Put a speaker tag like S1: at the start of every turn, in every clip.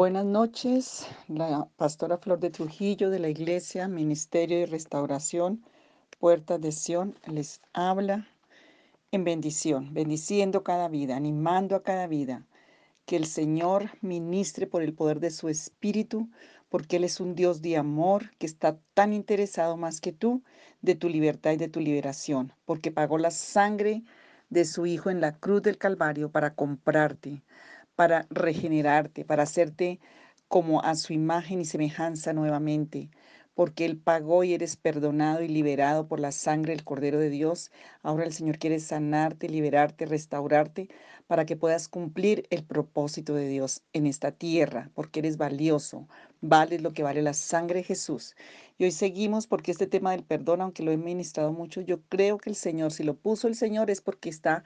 S1: Buenas noches, la pastora Flor de Trujillo de la Iglesia Ministerio de Restauración Puertas de Sion les habla en bendición, bendiciendo cada vida, animando a cada vida, que el Señor ministre por el poder de su Espíritu, porque Él es un Dios de amor que está tan interesado más que tú de tu libertad y de tu liberación, porque pagó la sangre de su Hijo en la cruz del Calvario para comprarte para regenerarte, para hacerte como a su imagen y semejanza nuevamente, porque Él pagó y eres perdonado y liberado por la sangre del Cordero de Dios. Ahora el Señor quiere sanarte, liberarte, restaurarte, para que puedas cumplir el propósito de Dios en esta tierra, porque eres valioso, vales lo que vale la sangre de Jesús. Y hoy seguimos porque este tema del perdón, aunque lo he ministrado mucho, yo creo que el Señor, si lo puso el Señor, es porque está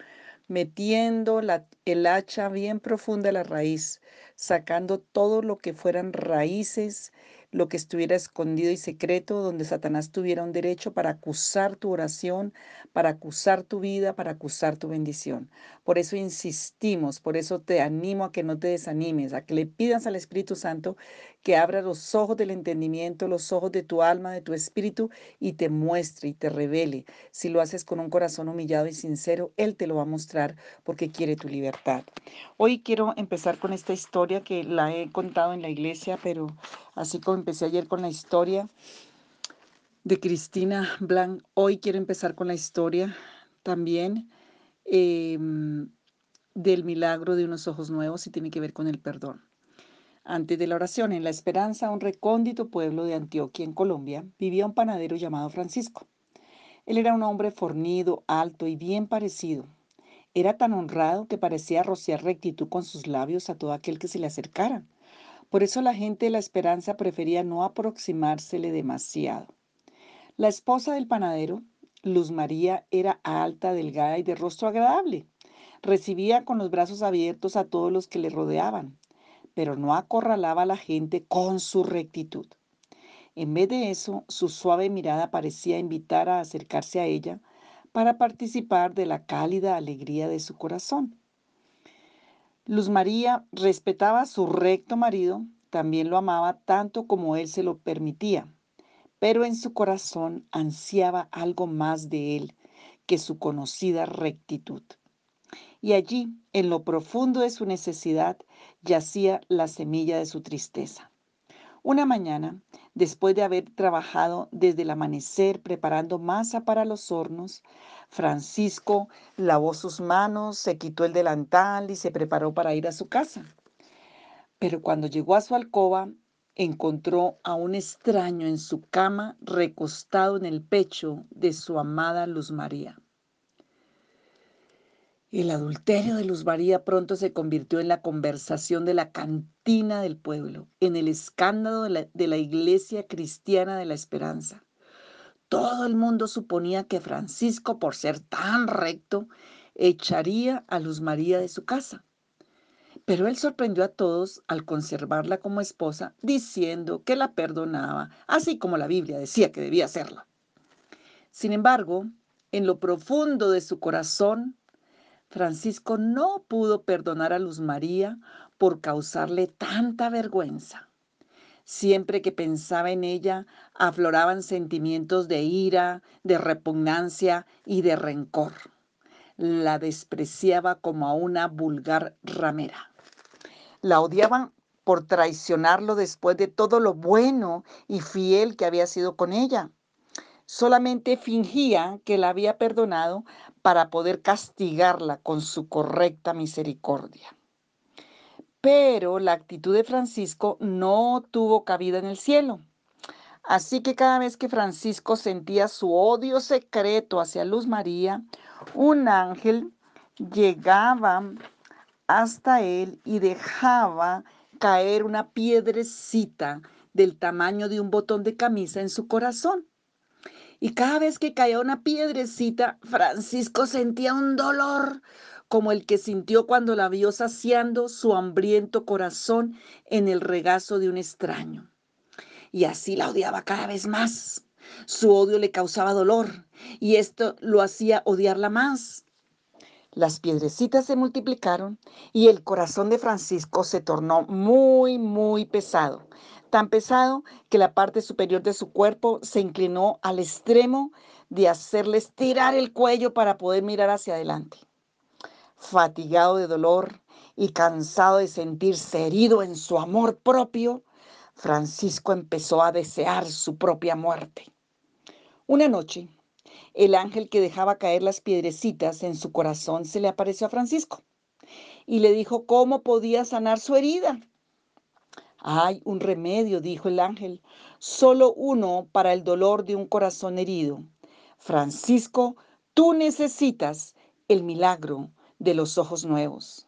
S1: metiendo el hacha bien profunda a la raíz, sacando todo lo que fueran raíces, lo que estuviera escondido y secreto, donde Satanás tuviera un derecho para acusar tu oración, para acusar tu vida, para acusar tu bendición. Por eso insistimos, por eso te animo a que no te desanimes, a que le pidas al Espíritu Santo que abra los ojos del entendimiento, los ojos de tu alma, de tu espíritu y te muestre y te revele. Si lo haces con un corazón humillado y sincero, Él te lo va a mostrar porque quiere tu libertad. Hoy quiero empezar con esta historia que la he contado en la iglesia, pero así como empecé ayer con la historia de Cristina Blanc, hoy quiero empezar con la historia también em, del milagro de unos ojos nuevos y tiene que ver con el perdón. Antes de la oración, en la esperanza, un recóndito pueblo de Antioquia, en Colombia, vivía un panadero llamado Francisco. Él era un hombre fornido, alto y bien parecido. Era tan honrado que parecía rociar rectitud con sus labios a todo aquel que se le acercara. Por eso la gente de la esperanza prefería no aproximársele demasiado. La esposa del panadero, Luz María, era alta, delgada y de rostro agradable. Recibía con los brazos abiertos a todos los que le rodeaban pero no acorralaba a la gente con su rectitud. En vez de eso, su suave mirada parecía invitar a acercarse a ella para participar de la cálida alegría de su corazón. Luz María respetaba a su recto marido, también lo amaba tanto como él se lo permitía, pero en su corazón ansiaba algo más de él que su conocida rectitud y allí, en lo profundo de su necesidad, yacía la semilla de su tristeza. Una mañana, después de haber trabajado desde el amanecer preparando masa para los hornos, Francisco lavó sus manos, se quitó el delantal y se preparó para ir a su casa. Pero cuando llegó a su alcoba, encontró a un extraño en su cama recostado en el pecho de su amada Luz María. El adulterio de Luz María pronto se convirtió en la conversación de la cantina del pueblo, en el escándalo de la, de la, iglesia cristiana de la esperanza. Todo el mundo suponía que Francisco, por ser tan recto, echaría a Luz María de su casa. Pero él sorprendió a todos al conservarla como esposa, diciendo que la perdonaba, así como la Biblia decía que debía hacerlo. Sin embargo, en lo profundo de su corazón, Francisco no pudo perdonar a Luz María por causarle tanta vergüenza. Siempre que pensaba en ella, afloraban sentimientos de ira, de repugnancia y de rencor. La despreciaba como a una vulgar ramera. La odiaban por traicionarlo después de todo lo bueno y fiel que había sido con ella. Solamente fingía que la había perdonado para poder castigarla con su correcta misericordia. Pero la actitud de Francisco no tuvo cabida en el cielo. Así que cada vez que Francisco sentía su odio secreto hacia Luz María, un ángel llegaba hasta él y dejaba caer una piedrecita del tamaño de un botón de camisa en su corazón. Y cada vez que caía una piedrecita, Francisco sentía un dolor como el que sintió cuando la vio saciando su hambriento corazón en el regazo de un extraño. Y así la odiaba cada vez más. Su odio le causaba dolor y esto lo hacía odiarla más. Las piedrecitas se multiplicaron y el corazón de Francisco se tornó muy, muy pesado. Tan pesado que la parte superior de su cuerpo se inclinó al extremo de hacerle estirar el cuello para poder mirar hacia adelante. Fatigado de dolor y cansado de sentirse herido en su amor propio, Francisco empezó a desear su propia muerte. Una noche, el ángel que dejaba caer las piedrecitas en su corazón se le apareció a Francisco y le dijo cómo podía sanar su herida. Hay un remedio, dijo el ángel, solo uno para el dolor de un corazón herido. Francisco, tú necesitas el milagro de los ojos nuevos.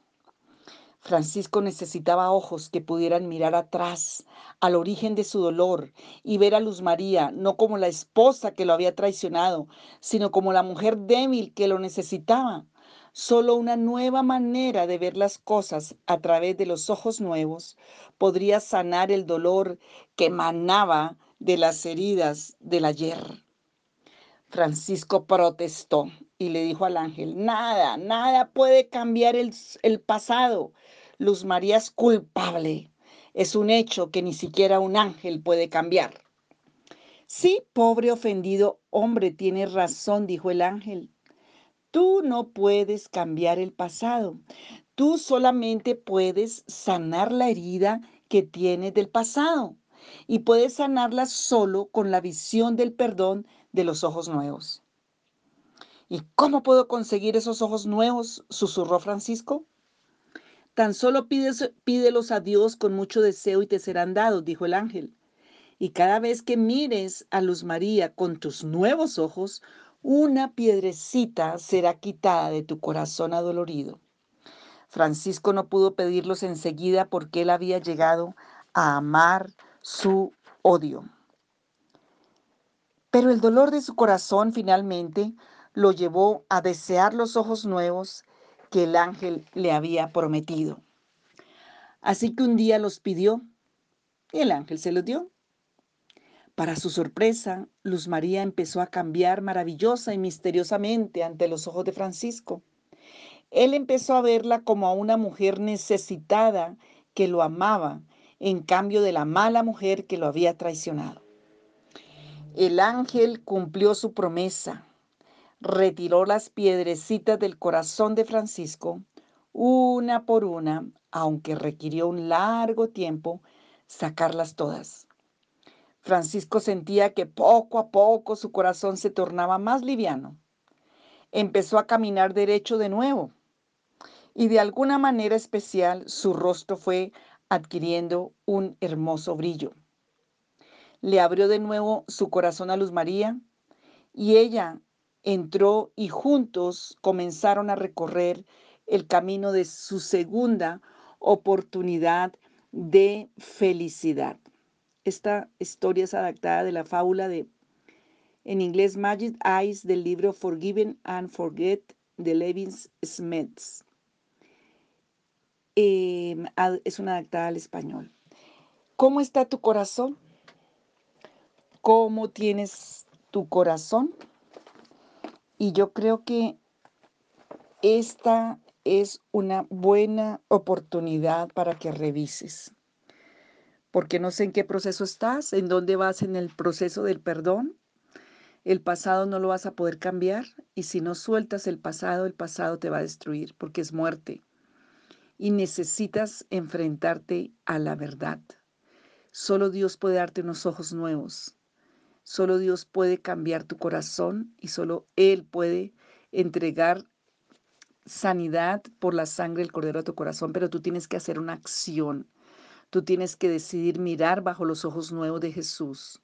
S1: Francisco necesitaba ojos que pudieran mirar atrás, al origen de su dolor, y ver a Luz María no como la esposa que lo había traicionado, sino como la mujer débil que lo necesitaba. Solo una nueva manera de ver las cosas a través de los ojos nuevos podría sanar el dolor que emanaba de las heridas del ayer. Francisco protestó y le dijo al ángel, nada, nada puede cambiar el, el pasado. Luz María es culpable. Es un hecho que ni siquiera un ángel puede cambiar. Sí, pobre ofendido hombre, tienes razón, dijo el ángel. Tú no puedes cambiar el pasado. Tú solamente puedes sanar la herida que tienes del pasado. Y puedes sanarla solo con la visión del perdón de los ojos nuevos. ¿Y cómo puedo conseguir esos ojos nuevos? susurró Francisco. Tan solo pídelos a Dios con mucho deseo y te serán dados, dijo el ángel. Y cada vez que mires a Luz María con tus nuevos ojos, una piedrecita será quitada de tu corazón adolorido. Francisco no pudo pedirlos enseguida porque él había llegado a amar su odio. Pero el dolor de su corazón finalmente lo llevó a desear los ojos nuevos que el ángel le había prometido. Así que un día los pidió y el ángel se los dio. Para su sorpresa, Luz María empezó a cambiar maravillosa y misteriosamente ante los ojos de Francisco. Él empezó a verla como a una mujer necesitada que lo amaba, en cambio de la mala mujer que lo había traicionado. El ángel cumplió su promesa retiró las piedrecitas del corazón de Francisco, una por una, aunque requirió un largo tiempo sacarlas todas. Francisco sentía que poco a poco su corazón se tornaba más liviano. Empezó a caminar derecho de nuevo y de alguna manera especial su rostro fue adquiriendo un hermoso brillo. Le abrió de nuevo su corazón a Luz María y ella entró y juntos comenzaron a recorrer el camino de su segunda oportunidad de felicidad. Esta historia es adaptada de la fábula de, en inglés, Magic Eyes del libro Forgiven and Forget de Levin Smith. Em, es una adaptada al español. ¿Cómo está tu corazón? ¿Cómo tienes tu corazón? Y yo creo que esta es una buena oportunidad para que revises. Porque no sé en qué proceso estás, en dónde vas en el proceso del perdón. El pasado no lo vas a poder cambiar y si no sueltas el pasado, el pasado te va a destruir porque es muerte. Y necesitas enfrentarte a la verdad. Solo Dios puede darte unos ojos nuevos. Solo Dios puede cambiar tu corazón y solo Él puede entregar sanidad por la sangre del Cordero a tu corazón, pero tú tienes que hacer una acción. Tú tienes que decidir mirar bajo los ojos nuevos de Jesús,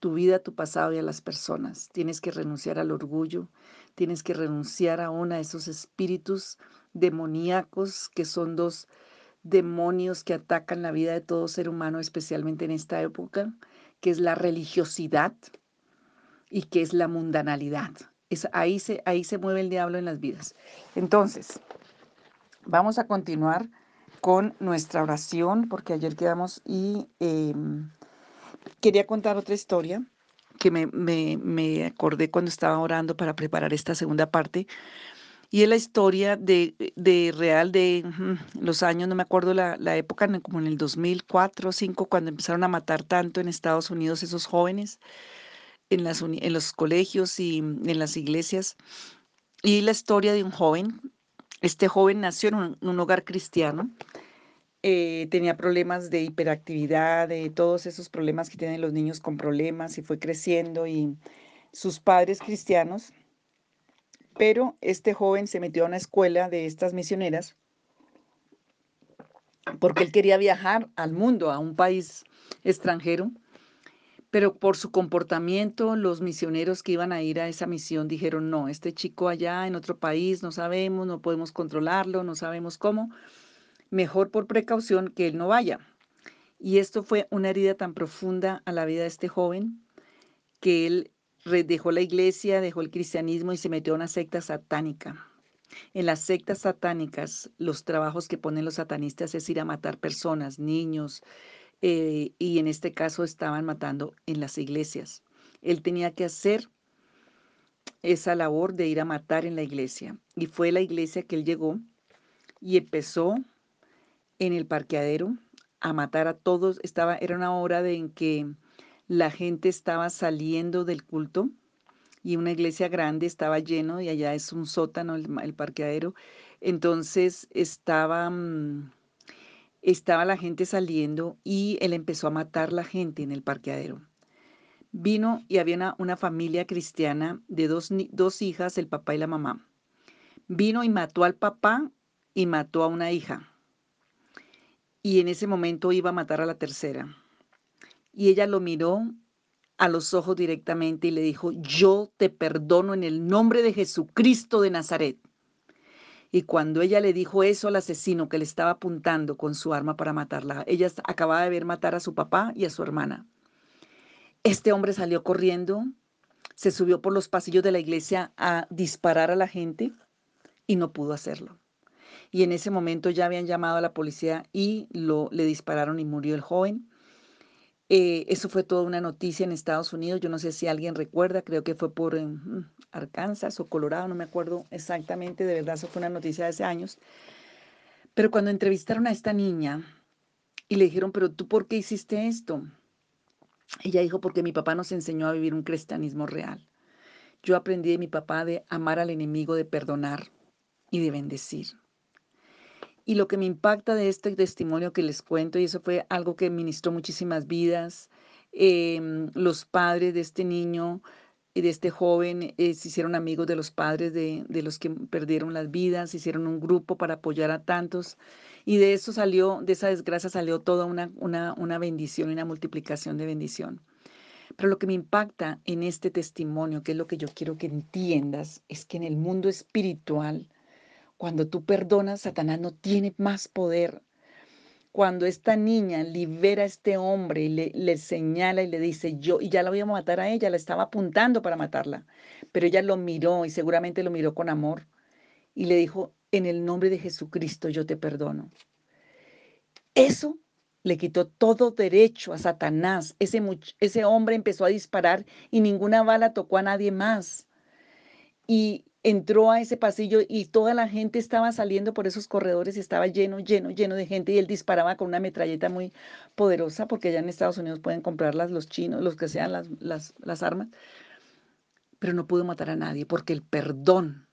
S1: tu vida, tu pasado y a las personas. Tienes que renunciar al orgullo, tienes que renunciar aún a esos espíritus demoníacos que son dos demonios que atacan la vida de todo ser humano, especialmente en esta época que es la religiosidad y que es la mundanalidad. Es, ahí, se, ahí se mueve el diablo en las vidas. Entonces, vamos a continuar con nuestra oración, porque ayer quedamos y em, quería contar otra historia que me, me, me acordé cuando estaba orando para preparar esta segunda parte. Y es la historia de, de real de los años, no me acuerdo la, la época, como en el 2004 o 2005, cuando empezaron a matar tanto en Estados Unidos esos jóvenes en, las, en los colegios y en las iglesias. Y la historia de un joven. Este joven nació en un, hogar cristiano. Eh, tenía problemas de hiperactividad, de todos esos problemas que tienen los niños con problemas y fue creciendo y sus padres cristianos. Pero este joven se metió a una escuela de estas misioneras porque él quería viajar al mundo, a un país extranjero pero por su comportamiento, los misioneros que iban a ir a esa misión dijeron, no, este chico allá en otro país, no sabemos, no podemos controlarlo, no sabemos cómo, mejor por precaución que él no vaya. Y esto fue una herida tan profunda a la vida de este joven que él dejó la iglesia, dejó el cristianismo y se metió a una secta satánica. En las sectas satánicas, los trabajos que ponen los satanistas es ir a matar personas, niños, eh, y en este caso estaban matando en las iglesias. Él tenía que hacer esa labor de ir a matar en la iglesia. Y fue la iglesia que él llegó y empezó en el parqueadero a matar a todos. Estaba, era una hora en que la gente estaba saliendo del culto y una iglesia grande estaba lleno y allá es un sótano el, el parqueadero. Entonces estaba mm, estaba la gente saliendo y él empezó a matar la gente en el parqueadero. Vino y había una, familia cristiana de dos, dos hijas, el papá y la mamá. Vino y mató al papá y mató a una hija. Y en ese momento iba a matar a la tercera. Y ella lo miró a los ojos directamente y le dijo, yo te perdono en el nombre de Jesucristo de Nazaret. Y cuando ella le dijo eso al asesino que le estaba apuntando con su arma para matarla, ella acababa de ver matar a su papá y a su hermana. Este hombre salió corriendo, se subió por los pasillos de la iglesia a disparar a la gente y no pudo hacerlo. Y en ese momento ya habían llamado a la policía y lo, le dispararon y murió el joven. Eh, eso fue toda una noticia en Estados Unidos. Yo no sé si alguien recuerda, creo que fue por eh, Arkansas o Colorado, no me acuerdo exactamente, de verdad, eso fue una noticia de hace años. Pero cuando entrevistaron a esta niña y le dijeron, pero tú por qué hiciste esto? Ella dijo, porque mi papá nos enseñó a vivir un cristianismo real. Yo aprendí de mi papá de amar al enemigo, de perdonar y de bendecir. Y lo que me impacta de este testimonio que les cuento, y eso fue algo que ministró muchísimas vidas, em, los padres de este niño y de este joven eh, se hicieron amigos de los padres de, los que perdieron las vidas, hicieron un grupo para apoyar a tantos. Y de eso salió, de esa desgracia salió toda una, una, una bendición y una multiplicación de bendición. Pero lo que me impacta en este testimonio, que es lo que yo quiero que entiendas, es que en el mundo espiritual, cuando tú perdonas, Satanás no tiene más poder. Cuando esta niña libera a este hombre y le, señala y le dice yo, y ya la voy a matar a ella, la estaba apuntando para matarla, pero ella lo miró y seguramente lo miró con amor y le dijo, en el nombre de Jesucristo yo te perdono. Eso le quitó todo derecho a Satanás. Ese, ese hombre empezó a disparar y ninguna bala tocó a nadie más. Y entró a ese pasillo y toda la gente estaba saliendo por esos corredores y estaba lleno, lleno, lleno de gente y él disparaba con una metralleta muy poderosa porque allá en Estados Unidos pueden comprarlas los chinos, los que sean las, las, las armas, pero no pudo matar a nadie porque el perdón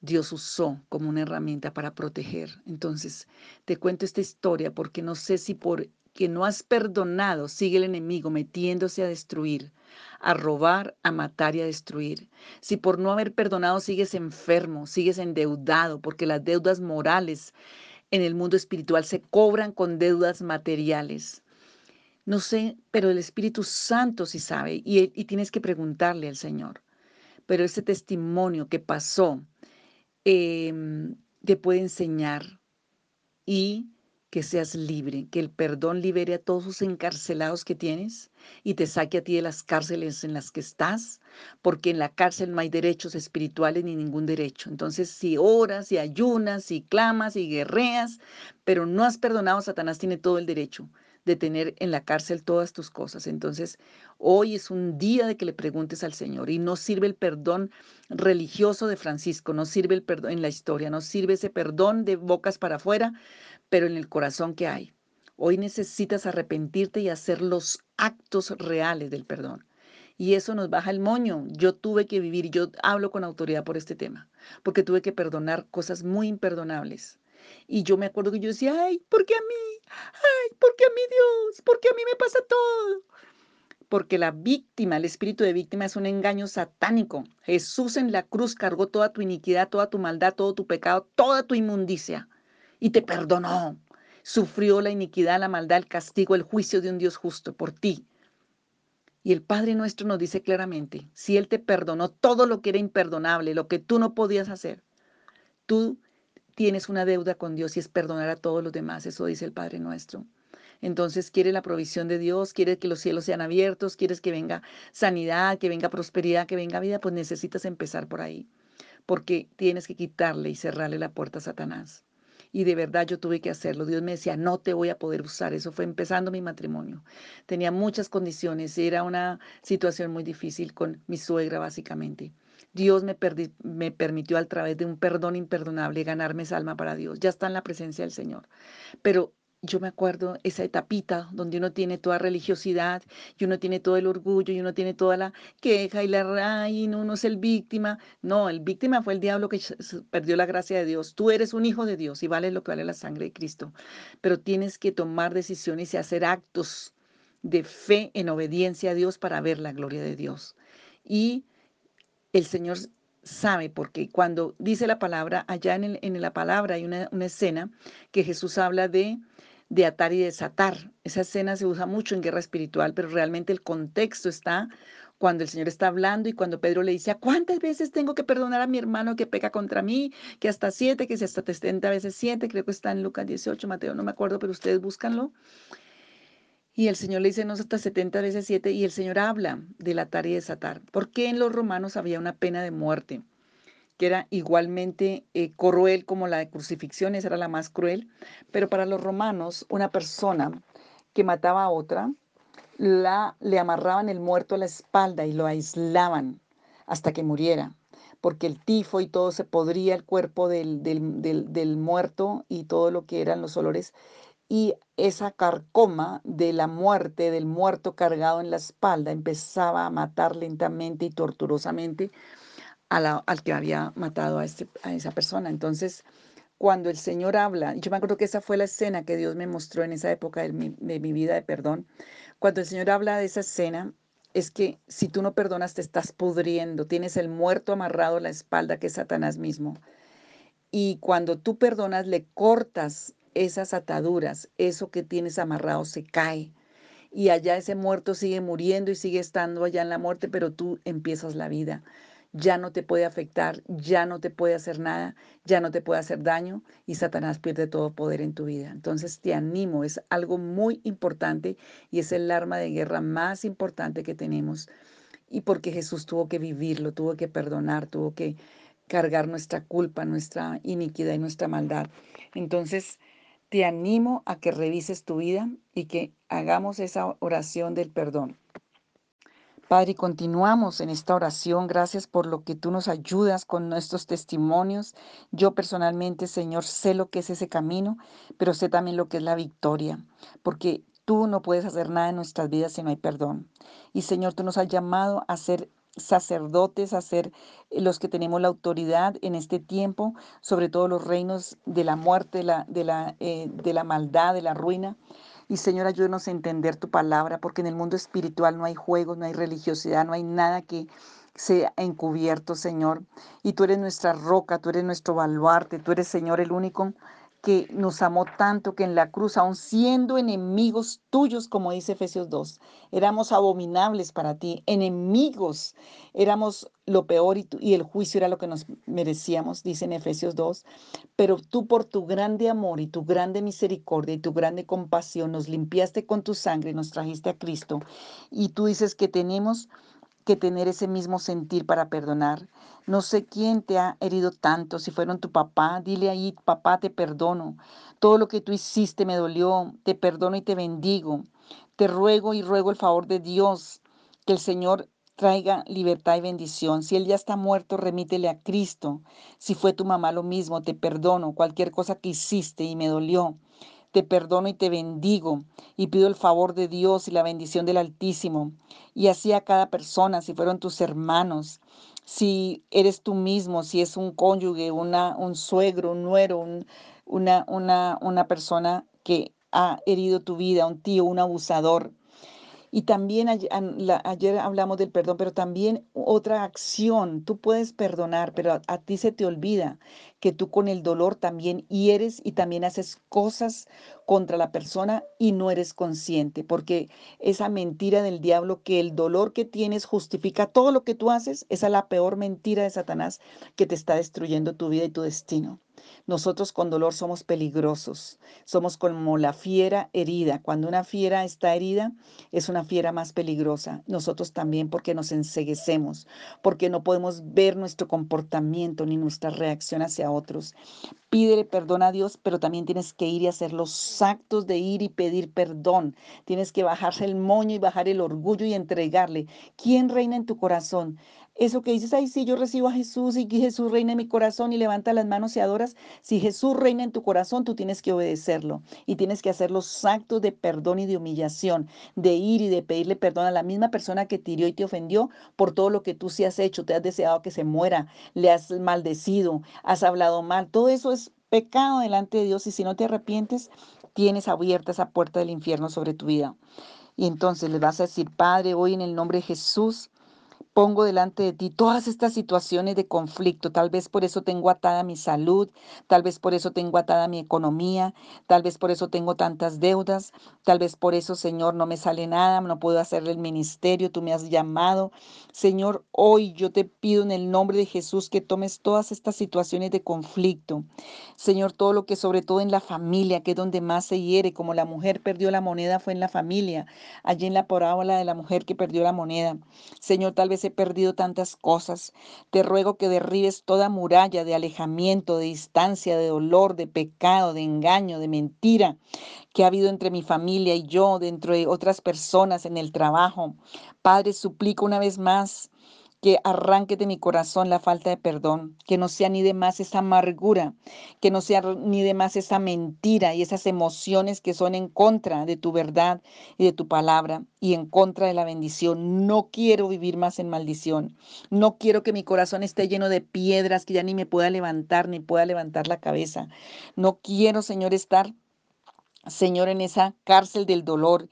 S1: Dios usó como una herramienta para proteger. Entonces, te cuento esta historia porque no sé si por que no has perdonado sigue el enemigo metiéndose a destruir a robar, a matar y a destruir. Si por no haber perdonado sigues enfermo, sigues endeudado, porque las deudas morales en el mundo espiritual se cobran con deudas materiales. No sé, pero el Espíritu Santo sí sabe y, y tienes que preguntarle al Señor. Pero ese testimonio que pasó em, te puede enseñar y que seas libre, que el perdón libere a todos los encarcelados que tienes y te saque a ti de las cárceles en las que estás, porque en la cárcel no hay derechos espirituales ni ningún derecho. Entonces, si oras y ayunas y clamas y guerreas, pero no has perdonado, Satanás tiene todo el derecho de tener en la cárcel todas tus cosas. Entonces, hoy es un día de que le preguntes al Señor y no sirve el perdón religioso de Francisco, no sirve el perdón en la historia, no sirve ese perdón de bocas para afuera, pero en el corazón que hay. Hoy necesitas arrepentirte y hacer los actos reales del perdón. Y eso nos baja el moño. Yo tuve que vivir, yo hablo con autoridad por este tema, porque tuve que perdonar cosas muy imperdonables. Y yo me acuerdo que yo decía, ay, ¿por qué a mí? Ay, ¿por qué a mí Dios? ¿Por qué a mí me pasa todo? Porque la víctima, el espíritu de víctima es un engaño satánico. Jesús en la cruz cargó toda tu iniquidad, toda tu maldad, todo tu pecado, toda tu inmundicia y te perdonó. Sufrió la iniquidad, la maldad, el castigo, el juicio de un Dios justo por ti. Y el Padre nuestro nos dice claramente, si Él te perdonó todo lo que era imperdonable, lo que tú no podías hacer, tú tienes una deuda con Dios y es perdonar a todos los demás. Eso dice el Padre nuestro. Entonces quiere la provisión de Dios, quiere que los cielos sean abiertos, quieres que venga sanidad, que venga prosperidad, que venga vida, pues necesitas empezar por ahí, porque tienes que quitarle y cerrarle la puerta a Satanás. Y de verdad yo tuve que hacerlo. Dios me decía, no te voy a poder usar. Eso fue empezando mi matrimonio. Tenía muchas condiciones. Era una situación muy difícil con mi suegra, básicamente. Dios me, me, permitió a través de un perdón imperdonable ganarme esa alma para Dios. Ya está en la presencia del Señor. Pero yo me acuerdo esa etapita donde uno tiene toda religiosidad y uno tiene todo el orgullo y uno tiene toda la queja y la raíz, uno es el víctima. No, el víctima fue el diablo que perdió la gracia de Dios. Tú eres un hijo de Dios y vale lo que vale la sangre de Cristo. Pero tienes que tomar decisiones y hacer actos de fe en obediencia a Dios para ver la gloria de Dios. Y el Señor sabe, porque cuando dice la palabra, allá en, la palabra hay una, escena que Jesús habla de, de atar y desatar. Esa escena se usa mucho en guerra espiritual, pero realmente el contexto está cuando el Señor está hablando y cuando Pedro le dice, cuántas veces tengo que perdonar a mi hermano que peca contra mí? Que hasta siete, que si hasta 70 veces siete, creo que está en Lucas 18, Mateo, no me acuerdo, pero ustedes búscanlo. Y el Señor le dice, no, hasta 70 veces 7, y el Señor habla del atar y desatar. ¿Por qué en los romanos había una pena de muerte? Que era igualmente eh, cruel como la de crucifixión, esa era la más cruel, pero para los romanos una persona que mataba a otra, la, le amarraban el muerto a la espalda y lo aislaban hasta que muriera, porque el tifo y todo se podría el cuerpo del, del, del muerto y todo lo que eran los olores y esa carcoma de la muerte, del muerto cargado en la espalda, empezaba a matar lentamente y torturosamente al que había matado a, este, a esa persona. Entonces, cuando el Señor habla, yo me acuerdo que esa fue la escena que Dios me mostró en esa época de mi, de mi vida de perdón, cuando el Señor habla de esa escena, es que si tú no perdonas te estás pudriendo, tienes el muerto amarrado a la espalda que es Satanás mismo. Y cuando tú perdonas, le cortas esas ataduras, eso que tienes amarrado se cae. Y allá ese muerto sigue muriendo y sigue estando allá en la muerte, pero tú empiezas la vida. Ya no te puede afectar, ya no te puede hacer nada, ya no te puede hacer daño y Satanás pierde todo poder en tu vida. Entonces te animo, es algo muy importante y es el arma de guerra más importante que tenemos. Y porque Jesús tuvo que vivirlo, tuvo que perdonar, tuvo que cargar nuestra culpa, nuestra iniquidad y nuestra maldad. Entonces, te animo a que revises tu vida y que hagamos esa oración del perdón. Padre, continuamos en esta oración. Gracias por lo que tú nos ayudas con nuestros testimonios. Yo personalmente, Señor, sé lo que es ese camino, pero sé también lo que es la victoria, porque tú no puedes hacer nada en nuestras vidas si no hay perdón. Y Señor, tú nos has llamado a ser sacerdotes, a ser los que tenemos la autoridad en este tiempo sobre todos los reinos de la muerte, de la, de la, eh, de la maldad, de la ruina. Y Señor, ayúdanos a entender tu palabra, porque en el mundo espiritual no hay juegos, no hay religiosidad, no hay nada que sea encubierto, Señor. Y tú eres nuestra roca, tú eres nuestro baluarte, tú eres, Señor, el único que nos amó tanto que en la cruz, aun siendo enemigos tuyos, como dice Efesios 2, éramos abominables para ti, enemigos, éramos lo peor y, el juicio era lo que nos merecíamos, dice en Efesios 2, pero tú por tu grande amor y tu grande misericordia y tu grande compasión nos limpiaste con tu sangre y nos trajiste a Cristo. Y tú dices que tenemos que tener ese mismo sentir para perdonar. No sé quién te ha herido tanto, si fueron tu papá, dile ahí, papá, te perdono. Todo lo que tú hiciste me dolió, te perdono y te bendigo. Te ruego y ruego el favor de Dios, que el Señor traiga libertad y bendición. Si Él ya está muerto, remítele a Cristo. Si fue tu mamá lo mismo, te perdono cualquier cosa que hiciste y me dolió te perdono y te bendigo y pido el favor de Dios y la bendición del Altísimo. Y así a cada persona, si fueron tus hermanos, si eres tú mismo, si es un cónyuge, una, un suegro, un nuero, una, una, una persona que ha herido tu vida, un tío, un abusador. Y también ayer, hablamos del perdón, pero también otra acción. Tú puedes perdonar, pero a, ti se te olvida que tú con el dolor también hieres y también haces cosas contra la persona y no eres consciente, porque esa mentira del diablo que el dolor que tienes justifica todo lo que tú haces, esa es la peor mentira de Satanás que te está destruyendo tu vida y tu destino. Nosotros con dolor somos peligrosos, somos como la fiera herida. Cuando una fiera está herida, es una fiera más peligrosa. Nosotros también porque nos enseguecemos, porque no podemos ver nuestro comportamiento ni nuestra reacción hacia otros. Pídele perdón a Dios, pero también tienes que ir y hacer los actos de ir y pedir perdón. Tienes que bajarse el moño y bajar el orgullo y entregarle. ¿Quién reina en tu corazón? Eso que dices, ay, sí, yo recibo a Jesús y Jesús reina en mi corazón y levanta las manos y adoras. Si Jesús reina en tu corazón, tú tienes que obedecerlo y tienes que hacer los actos de perdón y de humillación, de ir y de pedirle perdón a la misma persona que te hirió y te ofendió por todo lo que tú sí has hecho. Te has deseado que se muera, le has maldecido, has hablado mal. Todo eso es pecado delante de Dios y si no te arrepientes, tienes abierta esa puerta del infierno sobre tu vida. Y entonces le vas a decir, Padre, hoy en el nombre de Jesús, pongo delante de ti todas estas situaciones de conflicto. Tal vez por eso tengo atada mi salud, tal vez por eso tengo atada mi economía, tal vez por eso tengo tantas deudas, tal vez por eso, Señor, no me sale nada, no puedo hacer el ministerio, tú me has llamado. Señor, hoy yo te pido en el nombre de Jesús que tomes todas estas situaciones de conflicto. Señor, todo lo que sobre todo en la familia, que es donde más se hiere, como la mujer perdió la moneda fue en la familia, allí en la parábola de la mujer que perdió la moneda. Señor, tal vez he perdido tantas cosas. Te ruego que derribes toda muralla de alejamiento, de distancia, de dolor, de pecado, de engaño, de mentira que ha habido entre mi familia y yo, dentro de otras personas en el trabajo. Padre, suplico una vez más que arranque de mi corazón la falta de perdón, que no sea ni de más esa amargura, que no sea ni de más esa mentira y esas emociones que son en contra de tu verdad y de tu palabra y en contra de la bendición. No quiero vivir más en maldición. No quiero que mi corazón esté lleno de piedras que ya ni me pueda levantar ni pueda levantar la cabeza. No quiero, Señor, estar Señor, en esa cárcel del dolor,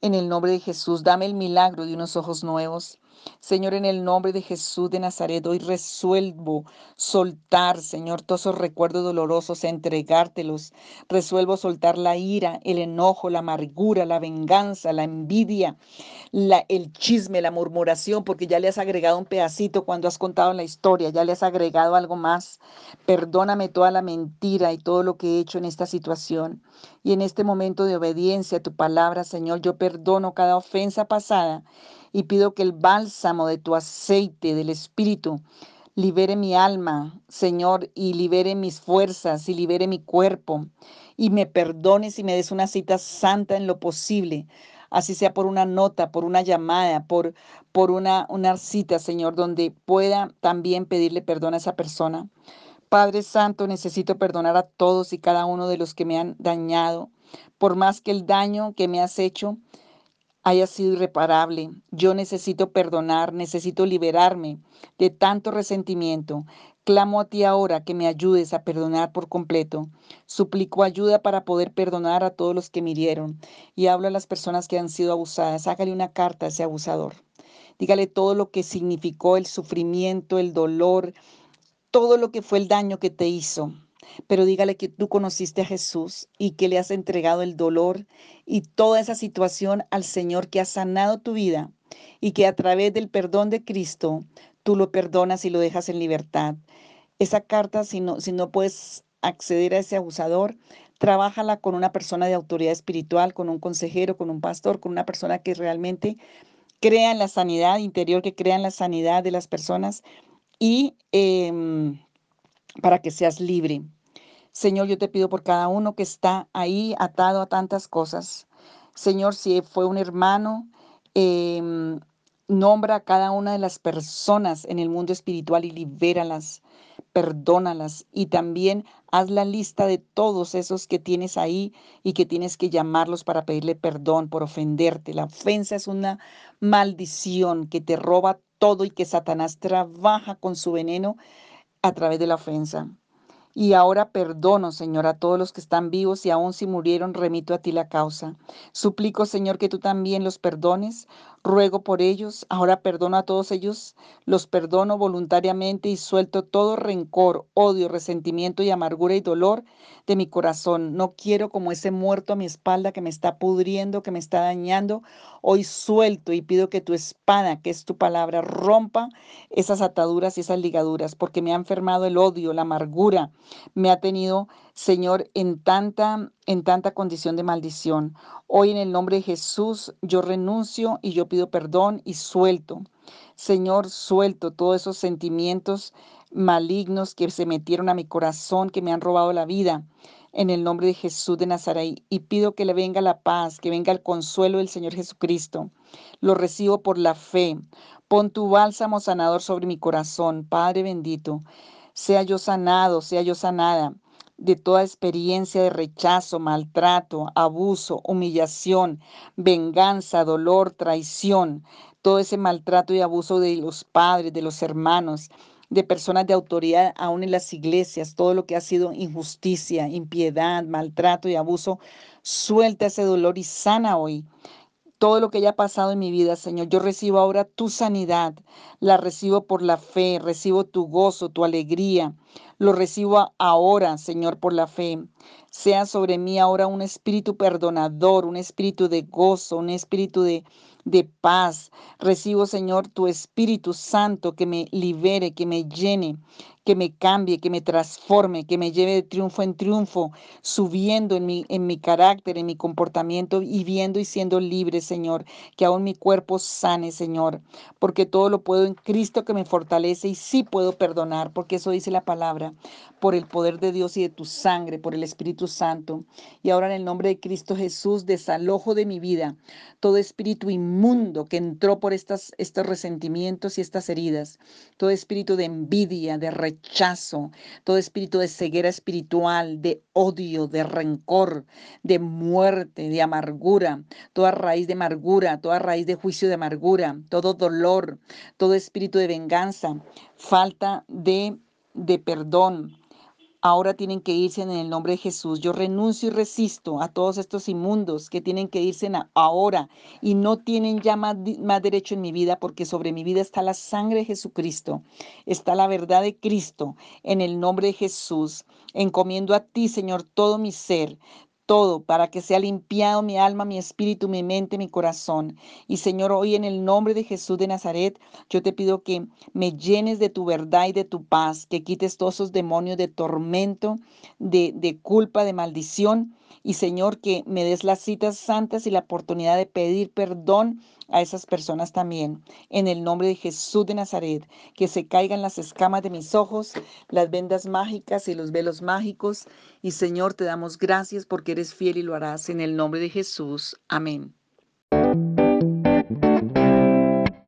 S1: en el nombre de Jesús, dame el milagro de unos ojos nuevos. Señor, en el nombre de Jesús de Nazaret, hoy resuelvo soltar, Señor, todos esos recuerdos dolorosos, entregártelos. Resuelvo soltar la ira, el enojo, la amargura, la venganza, la envidia, el chisme, la murmuración, porque ya le has agregado un pedacito cuando has contado la historia, ya le has agregado algo más. Perdóname toda la mentira y todo lo que he hecho en esta situación. Y en este momento de obediencia a tu palabra, Señor, yo perdono cada ofensa pasada y pido que el bálsamo de tu aceite del Espíritu libere mi alma, Señor, y libere mis fuerzas y libere mi cuerpo y me perdones y me des una cita santa en lo posible, así sea por una nota, por una llamada, por, por una, una cita, Señor, donde pueda también pedirle perdón a esa persona. Padre Santo, necesito perdonar a todos y cada uno de los que me han dañado, por más que el daño que me has hecho haya sido irreparable. Yo necesito perdonar, necesito liberarme de tanto resentimiento. Clamo a ti ahora que me ayudes a perdonar por completo. Suplico ayuda para poder perdonar a todos los que me hirieron y hablo a las personas que han sido abusadas. Hágale una carta a ese abusador. Dígale todo lo que significó el sufrimiento, el dolor, todo lo que fue el daño que te hizo pero dígale que tú conociste a Jesús y que le has entregado el dolor y toda esa situación al Señor que ha sanado tu vida y que a través del perdón de Cristo tú lo perdonas y lo dejas en libertad. Esa carta, si no, si no puedes acceder a ese abusador, trabájala con una persona de autoridad espiritual, con un consejero, con un pastor, con una persona que realmente crea en la sanidad interior, que crea en la sanidad de las personas y em, para que seas libre. Señor, yo te pido por cada uno que está ahí atado a tantas cosas. Señor, si fue un hermano, em, nombra a cada una de las personas en el mundo espiritual y libéralas, perdónalas y también haz la lista de todos esos que tienes ahí y que tienes que llamarlos para pedirle perdón por ofenderte. La ofensa es una maldición que te roba todo y que Satanás trabaja con su veneno a través de la ofensa. Y ahora perdono, Señor, a todos los que están vivos y aún si murieron, remito a ti la causa. Suplico, Señor, que tú también los perdones. Ruego por ellos. Ahora perdono a todos ellos. Los perdono voluntariamente y suelto todo rencor, odio, resentimiento y amargura y dolor de mi corazón. No quiero como ese muerto a mi espalda que me está pudriendo, que me está dañando. Hoy suelto y pido que tu espada, que es tu palabra, rompa esas ataduras y esas ligaduras, porque me ha enfermado el odio, la amargura, me ha tenido, Señor, en tanta, en tanta condición de maldición. Hoy en el nombre de Jesús yo renuncio y yo pido perdón y suelto. Señor, suelto todos esos sentimientos malignos que se metieron a mi corazón, que me han robado la vida en el nombre de Jesús de Nazaret y pido que le venga la paz, que venga el consuelo del Señor Jesucristo. Lo recibo por la fe. Pon tu bálsamo sanador sobre mi corazón, Padre bendito. Sea yo sanado, sea yo sanada de toda experiencia de rechazo, maltrato, abuso, humillación, venganza, dolor, traición, todo ese maltrato y abuso de los padres, de los hermanos, de personas de autoridad, aún en las iglesias, todo lo que ha sido injusticia, impiedad, maltrato y abuso, suelta ese dolor y sana hoy todo lo que haya pasado en mi vida, Señor. Yo recibo ahora tu sanidad, la recibo por la fe, recibo tu gozo, tu alegría, lo recibo ahora, Señor, por la fe. Sea sobre mí ahora un espíritu perdonador, un espíritu de gozo, un espíritu de, de paz. Recibo, Señor, tu Espíritu Santo que me libere, que me llene, que me cambie, que me transforme, que me lleve de triunfo en triunfo, subiendo en mi, en mi carácter, en mi comportamiento y viendo y siendo libre, Señor. Que aún mi cuerpo sane, Señor, porque todo lo puedo en Cristo que me fortalece y sí puedo perdonar, porque eso dice la palabra, por el poder de Dios y de tu sangre, por el Espíritu Santo. Y ahora en el nombre de Cristo Jesús, desalojo de mi vida todo espíritu inmundo que entró por estas, estos resentimientos y estas heridas, todo espíritu de envidia, de rechazo todo espíritu de ceguera espiritual, de odio, de rencor, de muerte, de amargura, toda raíz de amargura, toda raíz de juicio de amargura, todo dolor, todo espíritu de venganza, falta de, de perdón, ahora tienen que irse en el nombre de Jesús. Yo renuncio y resisto a todos estos inmundos que tienen que irse ahora y no tienen ya más, más, derecho en mi vida porque sobre mi vida está la sangre de Jesucristo, está la verdad de Cristo. En el nombre de Jesús, encomiendo a ti, Señor, todo mi ser, todo para que sea limpiado mi alma, mi espíritu, mi mente, mi corazón. Y Señor, hoy en el nombre de Jesús de Nazaret, yo te pido que me llenes de tu verdad y de tu paz, que quites todos esos demonios de tormento, de, de culpa, de maldición. Y Señor, que me des las citas santas y la oportunidad de pedir perdón a esas personas también. En el nombre de Jesús de Nazaret, que se caigan las escamas de mis ojos, las vendas mágicas y los velos mágicos. Y Señor, te damos gracias porque eres fiel y lo harás. En el nombre de Jesús. Amén.